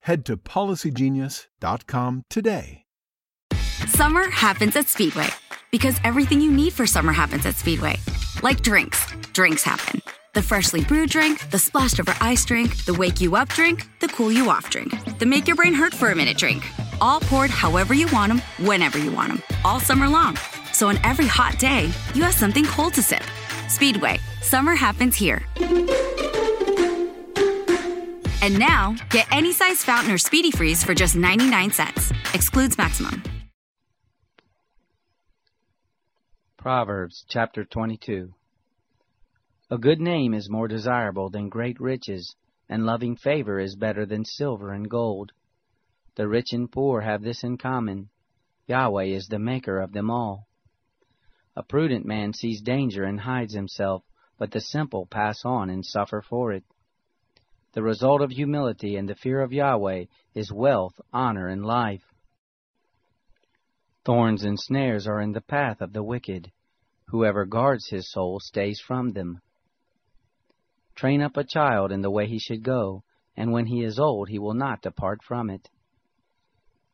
head to policygenius.com today. Summer happens at Speedway because everything you need for summer happens at Speedway. Like drinks, drinks happen. The freshly brewed drink, the splashed over ice drink, the wake you up drink, the cool you off drink, the make your brain hurt for a minute drink. All poured however you want them, whenever you want them, all summer long. So on every hot day, you have something cold to sip. Speedway, summer happens here. And now, get any size fountain or speedy freeze for just 99 cents. Excludes maximum. Proverbs chapter 22 A good name is more desirable than great riches, and loving favor is better than silver and gold. The rich and poor have this in common Yahweh is the maker of them all. A prudent man sees danger and hides himself, but the simple pass on and suffer for it. The result of humility and the fear of Yahweh is wealth, honor, and life. Thorns and snares are in the path of the wicked. Whoever guards his soul stays from them. Train up a child in the way he should go, and when he is old he will not depart from it.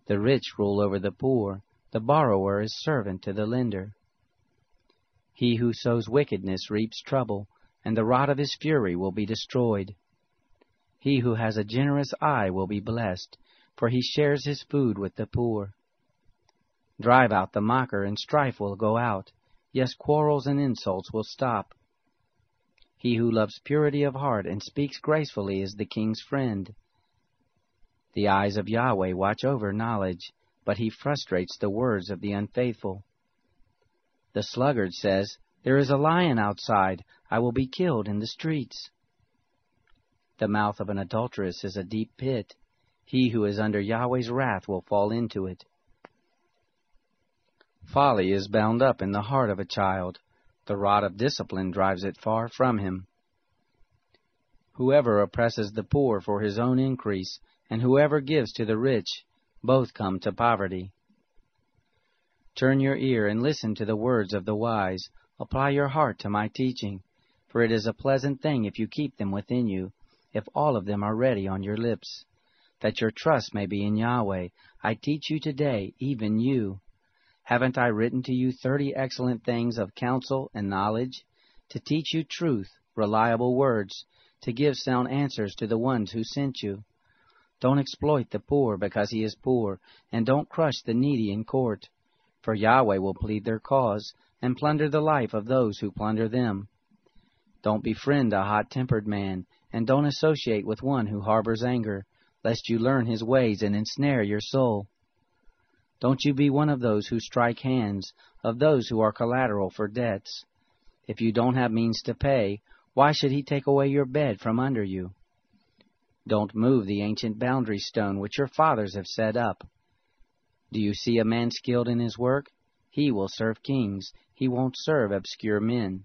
The rich rule over the poor, the borrower is servant to the lender. He who sows wickedness reaps trouble, and the rod of his fury will be destroyed. He who has a generous eye will be blessed, for he shares his food with the poor. Drive out the mocker, and strife will go out. Yes, quarrels and insults will stop. He who loves purity of heart and speaks gracefully is the king's friend. The eyes of Yahweh watch over knowledge, but he frustrates the words of the unfaithful. The sluggard says, There is a lion outside. I will be killed in the streets. The mouth of an adulteress is a deep pit. He who is under Yahweh's wrath will fall into it. Folly is bound up in the heart of a child. The rod of discipline drives it far from him. Whoever oppresses the poor for his own increase, and whoever gives to the rich, both come to poverty. Turn your ear and listen to the words of the wise. Apply your heart to my teaching, for it is a pleasant thing if you keep them within you, if all of them are ready on your lips. That your trust may be in Yahweh, I teach you today, even you. Haven't I written to you thirty excellent things of counsel and knowledge, to teach you truth, reliable words, to give sound answers to the ones who sent you? Don't exploit the poor because he is poor, and don't crush the needy in court, for Yahweh will plead their cause, and plunder the life of those who plunder them. Don't befriend a hot-tempered man, and don't associate with one who harbors anger, lest you learn his ways and ensnare your soul. Don't you be one of those who strike hands, of those who are collateral for debts. If you don't have means to pay, why should he take away your bed from under you? Don't move the ancient boundary stone which your fathers have set up. Do you see a man skilled in his work? He will serve kings. He won't serve obscure men.